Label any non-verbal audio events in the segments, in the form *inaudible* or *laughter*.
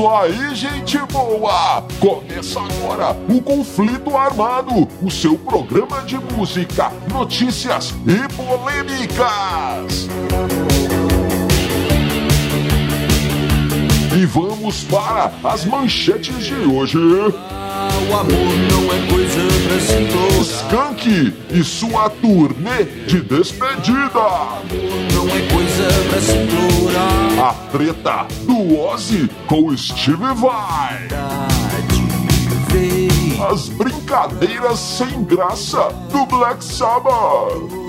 isso aí, gente boa! Começa agora o Conflito Armado, o seu programa de música, notícias e polêmicas. E vamos para as manchetes de hoje. O amor não é coisa pra se implorar. Skank e sua turnê de despedida. Não é coisa pra se. A treta do Ozzy com Steve Vai. As brincadeiras sem graça do Black Sabbath.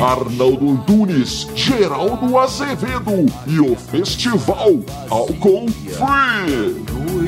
Arnaldo Antunes, Geraldo Azevedo e o festival Alcohol Free.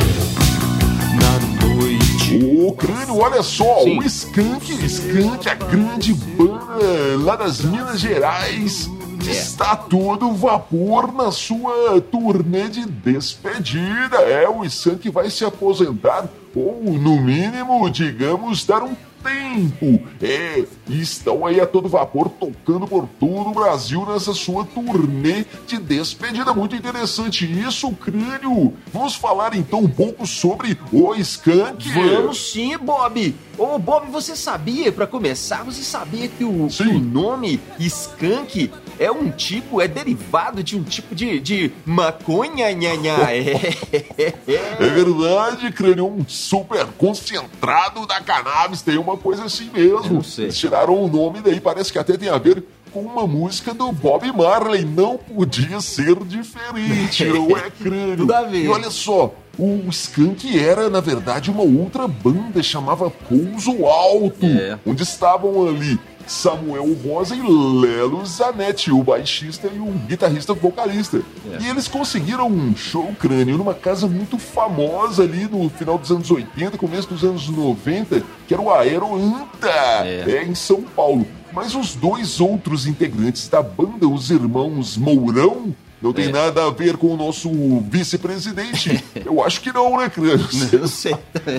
Na noite. Ô, Crânio, olha só, Sim. o Skank, Skank, a grande banda lá das Minas Gerais, É. está todo vapor na sua turnê de despedida. É, o Skank vai se aposentar, ou no mínimo, digamos, dar um tempo. É, e estão aí a todo vapor tocando por todo o Brasil nessa sua turnê de despedida. Muito interessante isso, Crânio. Vamos falar então um pouco sobre o Skank. Vamos sim, Bob! Ô, Bob, você sabia, pra começar, você sabia que o, que o nome skunk é um tipo, é derivado de um tipo de, de maconha, nha, nha. *laughs* É. É verdade, crânio, um super concentrado da cannabis, tem uma coisa assim mesmo. Eu não sei. Eles tiraram o nome daí, parece que até tem a ver com uma música do Bob Marley. Não podia ser diferente, não é, *laughs* crânio? Tudo a ver. E olha só, o Skank era, na verdade, uma outra banda, chamava Pouso Alto, É. onde estavam ali Samuel Rosa e Lelo Zanetti, o baixista e o guitarrista vocalista. É. E eles conseguiram um show crânio numa casa muito famosa ali no final dos anos 80, começo dos anos 90, que era o Aeroanta, É. é, em São Paulo. Mas os dois outros integrantes da banda, os irmãos Mourão, não tem É. nada a ver com o nosso vice-presidente. *laughs* Eu acho que não, né, Crânio? Não sei.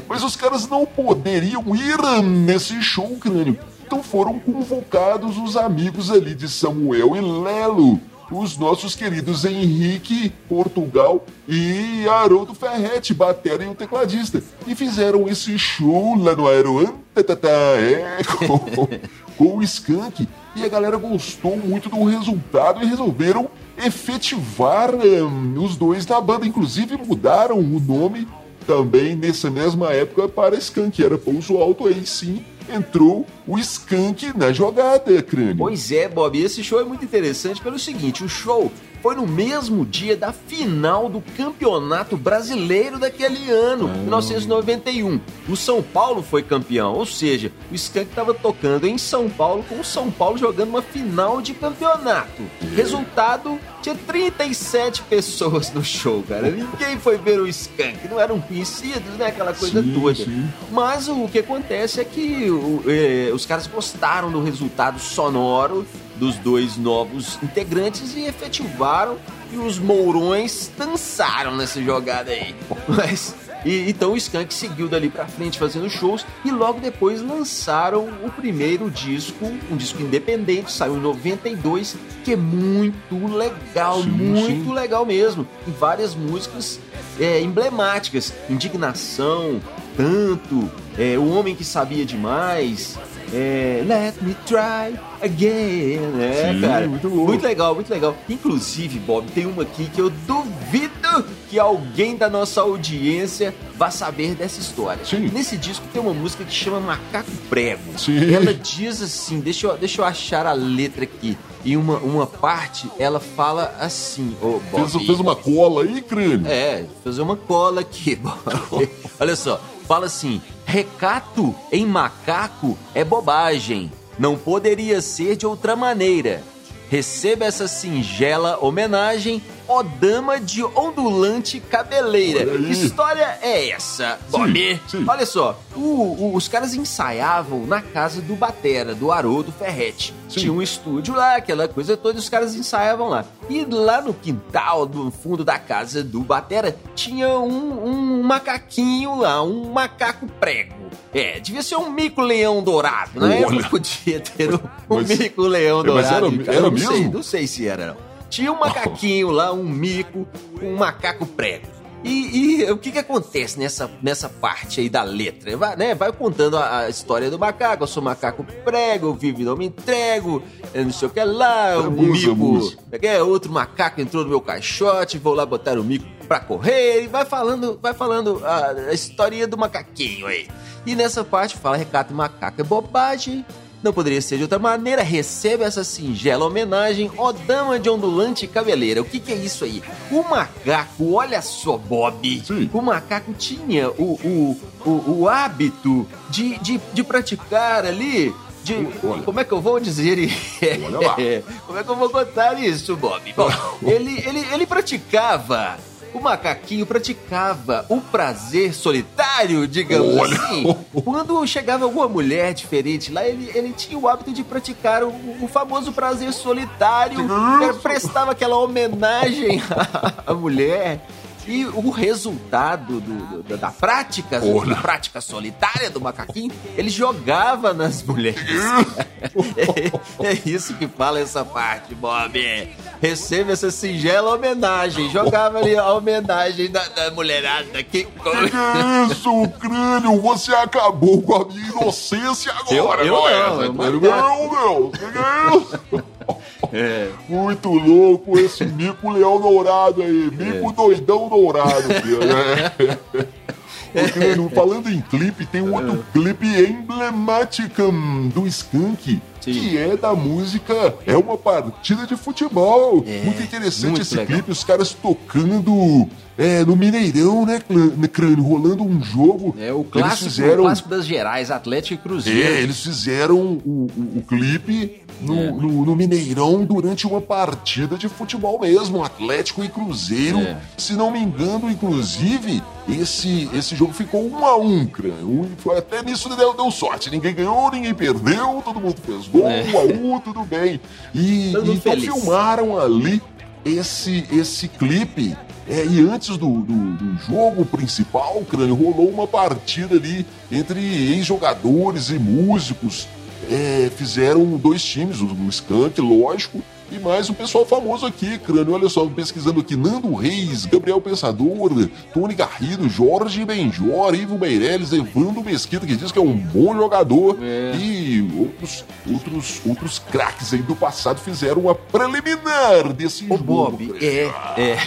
Mas os caras não poderiam ir nesse show, crânio. Então foram convocados os amigos ali de Samuel e Lelo. Os nossos queridos Henrique Portugal e Haroldo Ferretti, batera e o tecladista. E fizeram esse show lá no Aeroan, é, com, *laughs* com o Skank. E a galera gostou muito do resultado e resolveram efetivar hum, os dois na banda. Inclusive mudaram o nome também nessa mesma época para Skank. Era Pouso Alto, aí sim entrou o Skank na jogada, crânio. Pois é, Bob, esse show é muito interessante pelo seguinte: o show foi no mesmo dia da final do Campeonato Brasileiro daquele ano, 1991. O São Paulo foi campeão, ou seja, o Skank estava tocando em São Paulo com o São Paulo jogando uma final de campeonato. Resultado: tinha 37 pessoas no show, cara. Ninguém foi ver o Skank, não eram conhecidos, né? Aquela coisa Sim, toda. sim. Mas o que acontece é que o- eh, os caras gostaram do resultado sonoro dos dois novos integrantes e efetivaram e os mourões dançaram nessa jogada aí. *laughs* Mas e, então o Skank seguiu dali pra frente fazendo shows e logo depois lançaram o primeiro disco, um disco independente, saiu em 92, que é muito legal, Sim, muito sim. legal mesmo. E várias músicas é, emblemáticas, Indignação, Tanto, é, O Homem que Sabia Demais, é, Let Me Try Again, né, Sim, cara? muito. Muito legal, muito legal. Inclusive, Bob, tem uma aqui que eu duvido que alguém da nossa audiência vá saber dessa história. Sim. Nesse disco tem uma música que chama Macaco Prego. Sim. Ela diz assim, deixa eu, deixa eu achar a letra aqui. Em uma, uma parte, ela fala assim, ô Bob. Fez, fez uma cola aí, crânio? É, fazer uma cola aqui, Bob. *laughs* Olha só, fala assim: recato em macaco é bobagem. Não poderia ser de outra maneira. Receba essa singela homenagem O Dama de Ondulante Cabeleira. Que história é essa, Bob? Olha só, o, o, os caras ensaiavam na casa do Batera, do Haroldo Ferretti. Sim. Tinha um estúdio lá, aquela coisa toda, e os caras ensaiavam lá. E lá no quintal, no fundo da casa do Batera, tinha um, um macaquinho lá, um macaco prego. É, devia ser um mico-leão dourado, né? Olha. Podia ter um, um mico-leão dourado. Mas era, era não mesmo? Sei, não sei se era, não. Tinha um macaquinho lá, um mico, um macaco prego. E, e, o que que acontece nessa, nessa parte aí da letra? Vai, né? Vai contando a, a, história do macaco. Eu sou macaco prego, eu vivo e não me entrego, não sei o que lá, o mico. É, outro macaco entrou no meu caixote, vou lá botar o mico pra correr. E vai falando, vai falando a, a história do macaquinho aí. E nessa parte fala recato macaco é bobagem. Não poderia ser de outra maneira, recebe essa singela homenagem, ó dama de ondulante cabeleira. O que, que é isso aí? O macaco, olha só, Bob. Sim. O macaco tinha o, o, o, o hábito de, de, de praticar ali de, como é que eu vou dizer? *laughs* como é que eu vou contar isso, Bob? Bom, *laughs* ele, ele, ele praticava o macaquinho praticava o prazer solitário, digamos Olha. assim. Quando chegava alguma mulher diferente lá, ele, ele tinha o hábito de praticar o, o famoso prazer solitário, prestava aquela homenagem *laughs* à mulher. E o resultado do, do, da prática, da prática solitária do macaquinho, ele jogava nas mulheres. é, *laughs* é, isso que fala essa parte, Bob. Receba essa singela homenagem. Jogava ali a homenagem da, da mulherada. Que... que isso, crânio? Você acabou com a minha inocência agora, eu, eu não, é, não, meu. Que é isso? É. Muito louco esse mico leão dourado aí. Mico é. doidão dourado, filho. *laughs* É. Falando em clipe, tem um outro clipe emblemático do Skank. Sim. que é da música É uma partida de futebol. É, muito interessante muito esse legal. clipe, os caras tocando é, no Mineirão, né, Crânio? Rolando um jogo. É, o clássico, eles fizeram... o clássico das Gerais, Atlético e Cruzeiro. É, eles fizeram o, o, o clipe no, é. no, no, Mineirão durante uma partida de futebol mesmo, Atlético e Cruzeiro. É. Se não me engano, inclusive, esse, esse jogo ficou um a um, Crânio. Até nisso deu, deu sorte. Ninguém ganhou, ninguém perdeu, todo mundo fez gol, é. um a um, tudo bem. E, e então filmaram ali esse, esse clipe é, e antes do, do, do, jogo principal, Crânio, rolou uma partida ali entre ex-jogadores e músicos. É, fizeram dois times, o, o Skank, lógico, e mais um pessoal famoso aqui, crânio. Olha só, pesquisando aqui: Nando Reis, Gabriel Pensador, Tony Garrido, Jorge Benjor, Ivo Meirelles, Evandro Mesquita, que diz que é um bom jogador. É. E outros, outros, outros craques aí do passado fizeram uma preliminar desse Ô, jogo. Bob, é, é.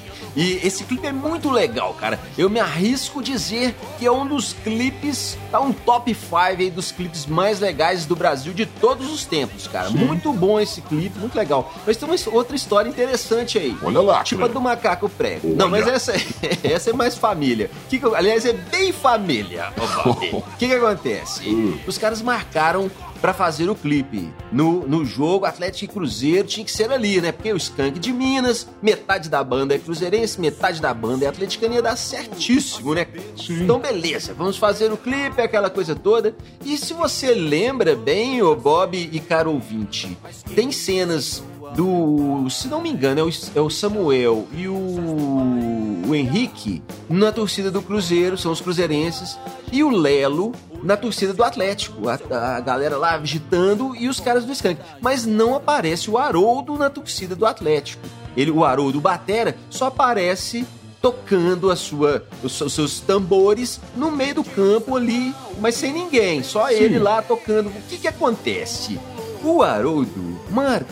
*laughs* E esse clipe é muito legal, cara. Eu me arrisco dizer que é um dos clipes, tá um top 5 aí dos clipes mais legais do Brasil de todos os tempos, cara. Sim. Muito bom esse clipe, muito legal. Mas tem uma outra história interessante aí. Olha lá. Tipo a do macaco prego. Olha. Não, mas essa, *laughs* essa é mais família. Que que, aliás, é bem família. O *laughs* que, que acontece? Hum. Os caras marcaram para fazer o clipe. No, no jogo, Atlético e Cruzeiro tinha que ser ali, né? Porque o Skank de Minas, metade da banda é cruzeirense, metade da banda é atleticana, ia dar certíssimo, né? Sim. Então, beleza, vamos fazer o clipe, aquela coisa toda. E se você lembra bem, o Bob e caro ouvinte, tem cenas do. Se não me engano, é o, é o Samuel e o, o Henrique na torcida do Cruzeiro, são os cruzeirenses, e o Lelo na torcida do Atlético. A, a, galera lá agitando e os caras do Skank. Mas não aparece o Haroldo na torcida do Atlético. Ele, o Haroldo Batera só aparece tocando a sua, os, os, seus tambores no meio do campo ali, mas sem ninguém, só Sim. ele lá tocando. O que que acontece? O Haroldo mar,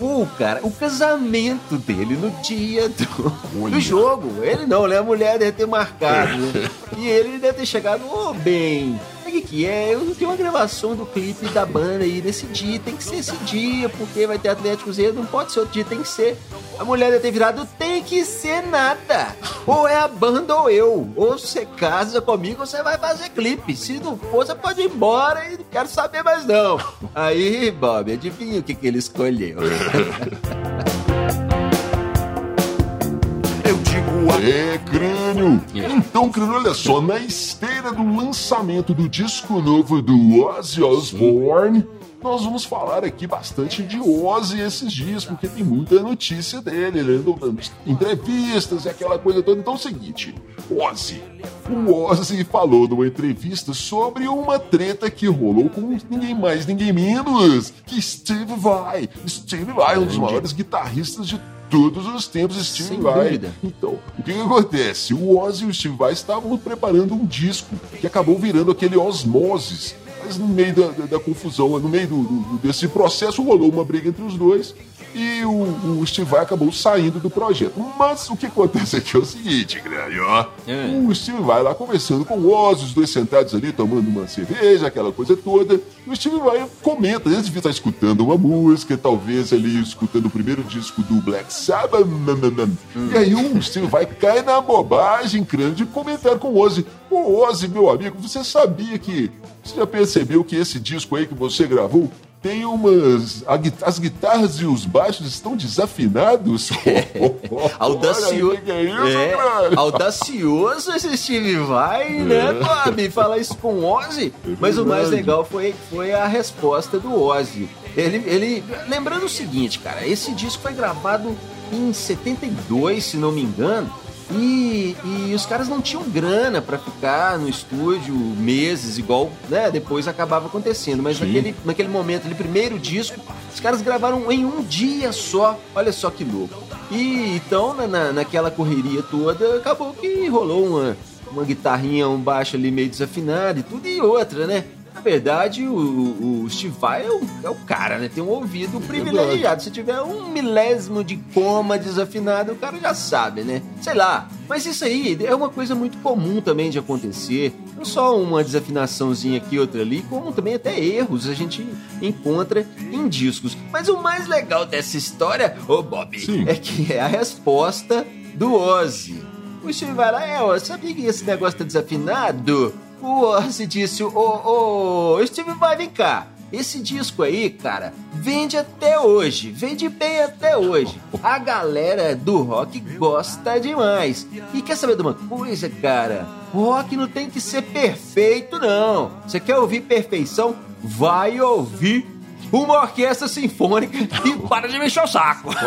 marcou, cara, o casamento dele no dia do, do jogo. Ele não, né? A mulher deve ter marcado. Né? e ele deve ter chegado, ô oh, bem, que é? Eu tenho uma gravação do clipe da banda aí nesse dia, tem que ser esse dia, porque vai ter Atlético Z, não pode ser outro dia, tem que ser. A mulher deve ter virado, tem que ser nada. Ou é a banda ou eu. Ou você casa comigo, você vai fazer clipe. Se não for, você pode ir embora e não quero saber mais não. Aí, Bob, adivinha o que, que ele escolheu? *laughs* É, crânio. Então, crânio, olha só, na esteira do lançamento do disco novo do Ozzy Osbourne, nós vamos falar aqui bastante de Ozzy esses dias, porque tem muita notícia dele, ele andou dando entrevistas e aquela coisa toda. Então é o seguinte, Ozzy. O Ozzy falou numa entrevista sobre uma treta que rolou com ninguém mais, ninguém menos que Steve Vai. Steve Vai, um dos maiores guitarristas de todos os tempos, Steve Sem Vai. dúvida. Então, o que, que acontece? O Ozzy e o Steve Vai estavam preparando um disco que acabou virando aquele Osmosis. Mas no meio da, da- da confusão, no meio do- do- desse processo, rolou uma briga entre os dois e o, o Steve Vai acabou saindo do projeto. Mas o que acontece aqui é o seguinte, grande, ó. É. O Steve vai lá conversando com o Ozzy, os dois sentados ali tomando uma cerveja, aquela coisa toda. E o Steve vai comenta, eles devia estar escutando uma música, talvez ali escutando o primeiro disco do Black Sabbath. nananã. E aí o Steve vai cai na bobagem, crânio, de comentar com o Ozzy. Ô Ozzy, meu amigo, você sabia que. Você já percebeu que esse disco aí que você gravou tem umas. a as guitarras e os baixos estão desafinados? *laughs* Audacioso. Que que é isso, É, audacioso esse Steve vai, né, Bob? Falar isso com o Ozzy. Mas o mais legal foi, foi a resposta do Ozzy. Ele, ele. Lembrando o seguinte, cara, esse disco foi gravado em 72, se não me engano. E, e os caras não tinham grana pra ficar no estúdio meses, igual né, depois acabava acontecendo. Mas naquele, naquele momento, aquele primeiro disco, os caras gravaram em um dia só. Olha só que louco. E então, na, na- naquela correria toda, acabou que rolou uma, uma guitarrinha, um baixo ali meio desafinado e tudo, e outra, né? Na verdade, o, o Steve Vai é o, é o cara, né? Tem um ouvido privilegiado. Se tiver um milésimo de coma desafinado, o cara já sabe, né? Sei lá. Mas isso aí é uma coisa muito comum também de acontecer. Não só uma desafinaçãozinha aqui, outra ali, como também até erros a gente encontra em discos. Mas o mais legal dessa história, ô Bob, Sim. é que é a resposta do Ozzy. O Steve vai lá, é, ó, sabia que esse negócio tá desafinado? O Ozzy disse, ô, ô, Steve vai, vem cá. Esse disco aí, cara, vende até hoje, vende bem até hoje. A galera do rock gosta demais. E quer saber de uma coisa, cara? Rock não tem que ser perfeito, não. Você quer ouvir perfeição? Vai ouvir uma orquestra sinfônica e *laughs* para de mexer o saco. *laughs*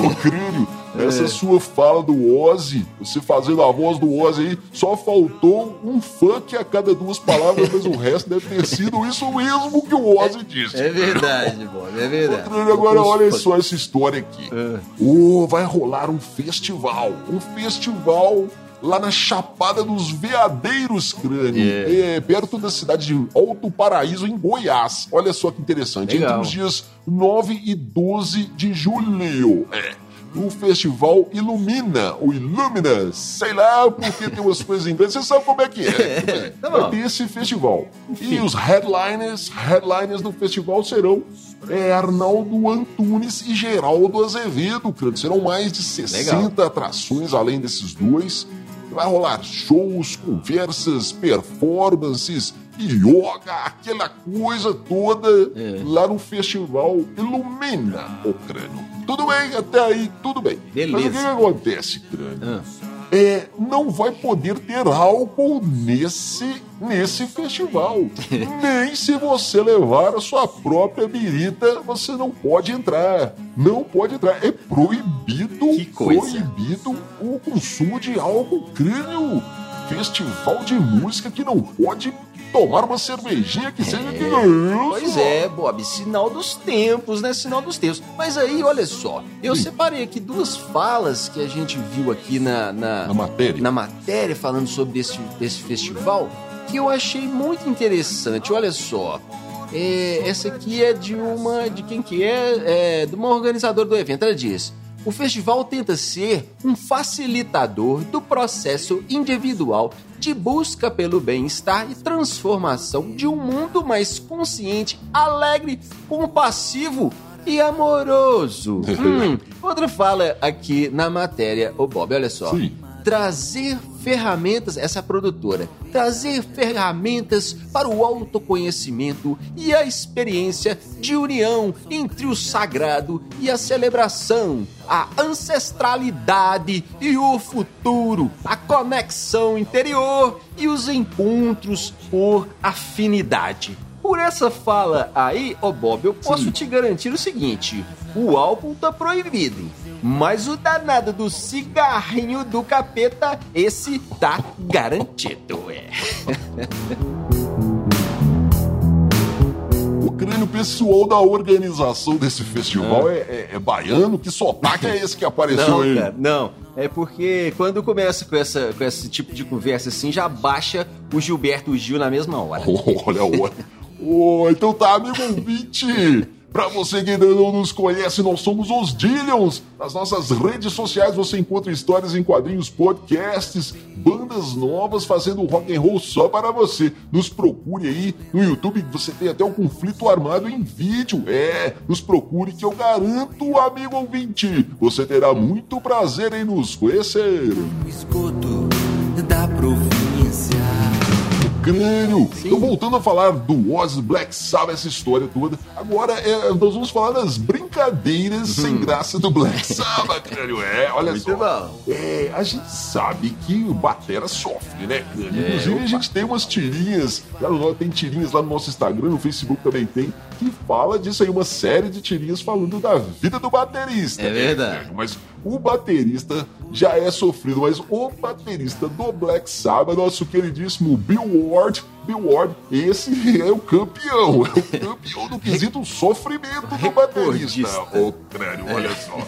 poder crânio, essa sua fala do Ozzy, você fazendo a voz do Ozzy aí, só faltou um funk a cada duas palavras, mas o resto deve ter sido isso mesmo que o Ozzy disse. É verdade, Bob, é verdade. Agora olha só essa história aqui. É. Ô, vai rolar um festival, um festival lá na Chapada dos Veadeiros, crânio, É. é, perto da cidade de Alto Paraíso, em Goiás. Olha só que interessante, Legal. entre os dias 9 e 12 de julho. É. O festival Ilumina, ou Ilumina, sei lá, porque tem umas coisas em inglês, você sabe como é que é. *laughs* Tá bom. Vai ter esse festival. E os headliners, headliners do festival serão é, Arnaldo Antunes e Geraldo Azevedo. Serão mais de 60 atrações além desses dois. Vai rolar shows, conversas, performances, yoga, aquela coisa toda É. lá no festival Ilumina o crânio. Tudo bem, até aí, tudo bem. Mas o que, Beleza. que acontece, crânio? Ah. é, não vai poder ter álcool nesse, nesse festival. *laughs* Nem se você levar a sua própria birita, você não pode entrar. Não pode entrar. É proibido, proibido o consumo de álcool crânio. Festival de música que não pode tomar uma cervejinha que seja que Pois é, Bob, sinal dos tempos, né? Sinal dos tempos. Mas aí, olha só, eu separei aqui duas falas que a gente viu aqui na, na, Na matéria. na matéria falando sobre esse, esse festival que eu achei muito interessante. Olha só. É, essa aqui é de uma. de quem que é? é de uma organizadora do evento. Ela diz. O festival tenta ser um facilitador do processo individual de busca pelo bem-estar e transformação de um mundo mais consciente, alegre, compassivo e amoroso. *laughs* Hum, outra fala aqui na matéria, ô Bob, olha só. Sim. Trazer ferramentas, essa produtora, trazer ferramentas para o autoconhecimento e a experiência de união entre o sagrado e a celebração, a ancestralidade e o futuro, a conexão interior e os encontros por afinidade. Por essa fala aí, ô Bob, eu posso Sim. te garantir o seguinte: o álcool tá proibido. Mas o danado do cigarrinho do capeta, esse tá garantido, é. *laughs* o crânio pessoal da organização desse festival ah. é, é, é, baiano? Que sotaque é esse que apareceu não, aí? Cara, não, é porque quando começa com, essa, com esse tipo de conversa assim, já baixa o Gilberto Gil na mesma hora. *laughs* Olha, olha. Oh, então tá, amigo ouvinte. Pra você que ainda não nos conhece, nós somos os Dillions. Nas nossas redes sociais você encontra histórias em quadrinhos, podcasts, bandas novas fazendo rock and roll só para você. Nos procure aí no YouTube, você tem até o conflito armado em vídeo. É, nos procure que eu garanto, amigo ouvinte, você terá muito prazer em nos conhecer. No esgoto da província crânio. Então, voltando a falar do Oz Black Sabbath, essa história toda, agora é, nós vamos falar das brincadeiras sem uhum. graça do Black *laughs* Sabbath, crânio. É, olha Muito só. É, a gente sabe que o Batera sofre, né, crânio? É, Inclusive, a gente tem umas tirinhas, tem tirinhas lá no nosso Instagram, no Facebook também tem, que fala disso aí, uma série de tirinhas falando da vida do baterista. É verdade. Né, mas o baterista já é sofrido, mas o baterista do Black Sabbath, nosso queridíssimo Bill Ward, Bill Ward, esse é o campeão, é o campeão do quesito sofrimento do baterista. Ô, crânio, olha só.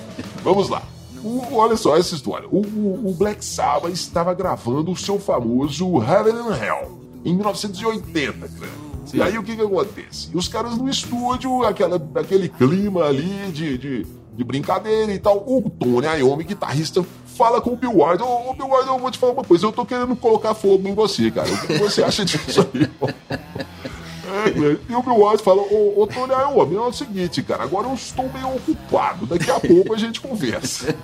Vamos lá. O, olha só essa história. O, o, o, Black Sabbath estava gravando o seu famoso Heaven and Hell em 1980, crânio. E aí o que que acontece? Os caras no estúdio, aquela, aquele clima ali de, de de brincadeira e tal. O Tony Iommi, guitarrista, fala com o Bill Ward. Ô, oh, Bill Ward, eu vou te falar uma coisa. Eu tô querendo colocar fogo em você, cara. O que você acha disso aí? *laughs* É, e o Bill Ward fala, ô, ô Tony Iommi, é o seguinte, cara, agora eu estou meio ocupado. Daqui a pouco a gente conversa.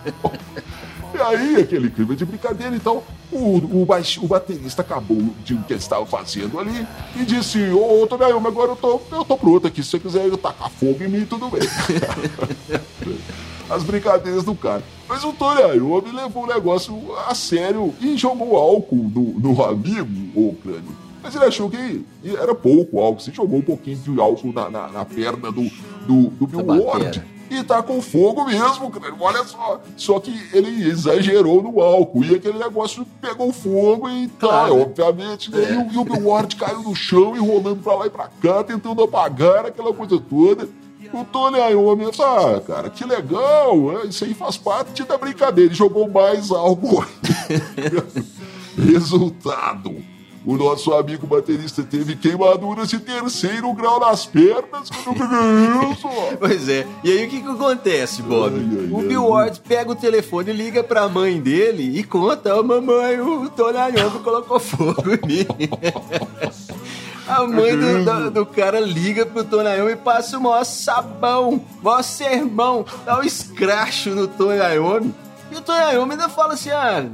E aí, aquele clima de brincadeira, então, o, o, o baterista acabou de o que ele estava fazendo ali e disse: Ô, Tony Iommi, agora eu tô, eu tô pronto aqui. Se você quiser tacar fogo em mim, tudo bem. *laughs* As brincadeiras do cara. Mas o Tony Iommi levou o negócio a sério e jogou álcool no, no amigo, o crânio. Mas ele achou que era pouco álcool. Você jogou um pouquinho de álcool na, na, na perna do, do, do Bill Ward e tá com fogo mesmo, cara. Olha só. Só que ele exagerou no álcool e aquele negócio pegou fogo e tá, claro. obviamente. Né? É. E, o, e o Bill Ward caiu no chão e rolando pra lá e pra cá, tentando apagar aquela coisa toda. O Tony Iommi, ah, cara, que legal, isso aí faz parte da brincadeira. Ele jogou mais álcool. *laughs* *laughs* Resultado o nosso amigo baterista teve queimaduras de terceiro grau nas pernas. Quando isso? *laughs* Pois é. E aí o que, que acontece, Bob? Ai, ai, o Bill Ward pega o telefone, liga pra mãe dele e conta: oh, mamãe, o Tony Iommi colocou fogo em mim. *laughs* A mãe do, do, do, cara liga pro Iommi e passa o maior sabão, o maior sermão, dá um escracho no Iommi. E o Iommi ainda fala assim: ah,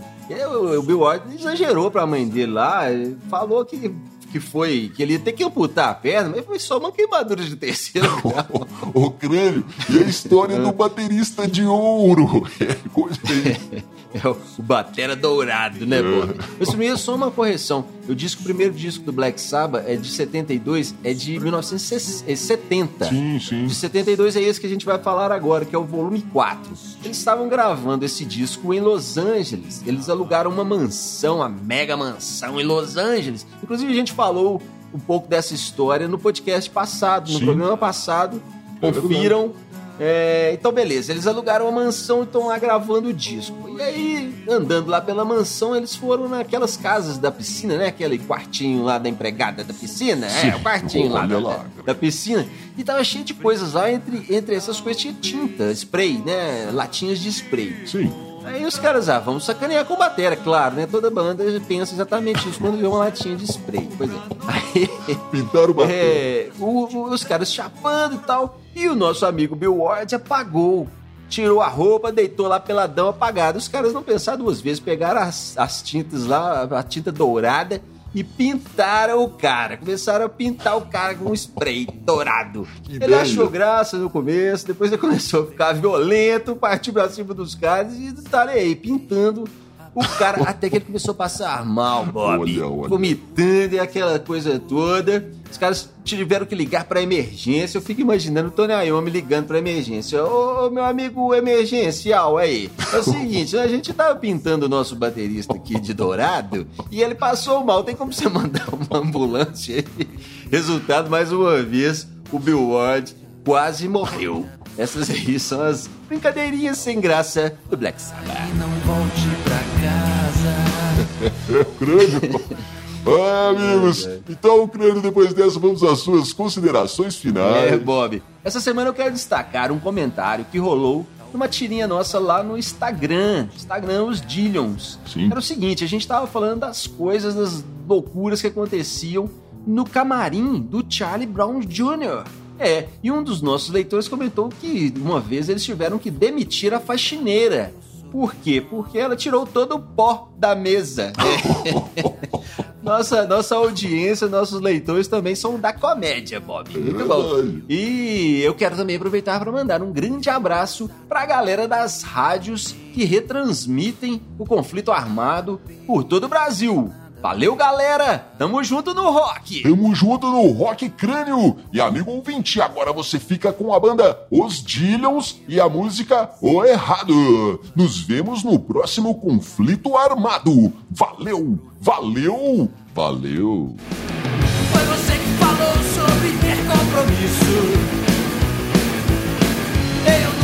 o Bill Ward exagerou pra mãe dele lá, falou que que foi que ele ia ter que amputar a perna, mas foi só uma queimadura de terceiro grau. *laughs* o, o crânio e a história do baterista de ouro. É *laughs* coisa aí. *laughs* *laughs* É o, Batera Dourado, né, pô? Mas primeiro, só uma correção. Eu disse que o primeiro disco do Black Sabbath é de 72, é de 1970. Sim, sim. De 72 é esse que a gente vai falar agora, que é o volume 4. Eles estavam gravando esse disco em Los Angeles. Eles alugaram uma mansão, uma mega mansão em Los Angeles. Inclusive, a gente falou um pouco dessa história no podcast passado, no sim. programa passado. É Confiram. É, então, beleza, eles alugaram uma mansão e estão lá gravando o disco. E aí, andando lá pela mansão, eles foram naquelas casas da piscina, né? Aquele quartinho lá da empregada da piscina. Sim, é, o quartinho lá, da, lá da, piscina. E tava cheio de coisas lá, entre, entre essas coisas tinha tinta, spray, né? Latinhas de spray. Sim. Aí os caras, ah, vamos sacanear com bateria, claro, né? Toda banda pensa exatamente isso quando vê uma latinha de spray. Pois é. Aí, Pintaram o é, o, Os caras chapando e tal. E o nosso amigo Bill Ward apagou tirou a roupa, deitou lá peladão apagado. Os caras não pensaram duas vezes, pegaram as, as tintas lá, a tinta dourada e pintaram o cara. Começaram a pintar o cara com um spray dourado. Que ele achou graça no começo, depois ele *laughs* começou a ficar violento, partiu pra cima dos caras e tá aí, pintando o cara, até que ele começou a passar mal, Bob. Olha, olha. Vomitando e aquela coisa toda. Os caras tiveram que ligar pra emergência. Eu fico imaginando o Tony Iommi ligando pra emergência. Ô, meu amigo emergencial aí. É o seguinte, a gente tava pintando o nosso baterista aqui de dourado e ele passou mal. Tem como você mandar uma ambulância aí? Resultado, mais uma vez, o Bill Ward quase morreu. Essas aí são as brincadeirinhas sem graça do Black Sabbath. Casa. *laughs* crânio. Ah, amigos, então, crânio, depois dessa, vamos às suas considerações finais. É, Bob. Essa semana eu quero destacar um comentário que rolou numa tirinha nossa lá no Instagram. Instagram, os Dillions. Sim. Era o seguinte, a gente tava falando das coisas, das loucuras que aconteciam no camarim do Charlie Brown Jr. É, e um dos nossos leitores comentou que uma vez eles tiveram que demitir a faxineira. Por quê? Porque ela tirou todo o pó da mesa. *laughs* nossa, nossa audiência, nossos leitores também são da comédia, Bob. Muito bom. E eu quero também aproveitar para mandar um grande abraço para a galera das rádios que retransmitem o conflito armado por todo o Brasil. Valeu, galera! Tamo junto no rock! Tamo junto no rock crânio! E amigo ouvinte, agora você fica com a banda Os Dillions e a música O Errado. Nos vemos no próximo conflito armado. Valeu! Valeu! Valeu! Foi você que falou sobre ter compromisso. Eu seria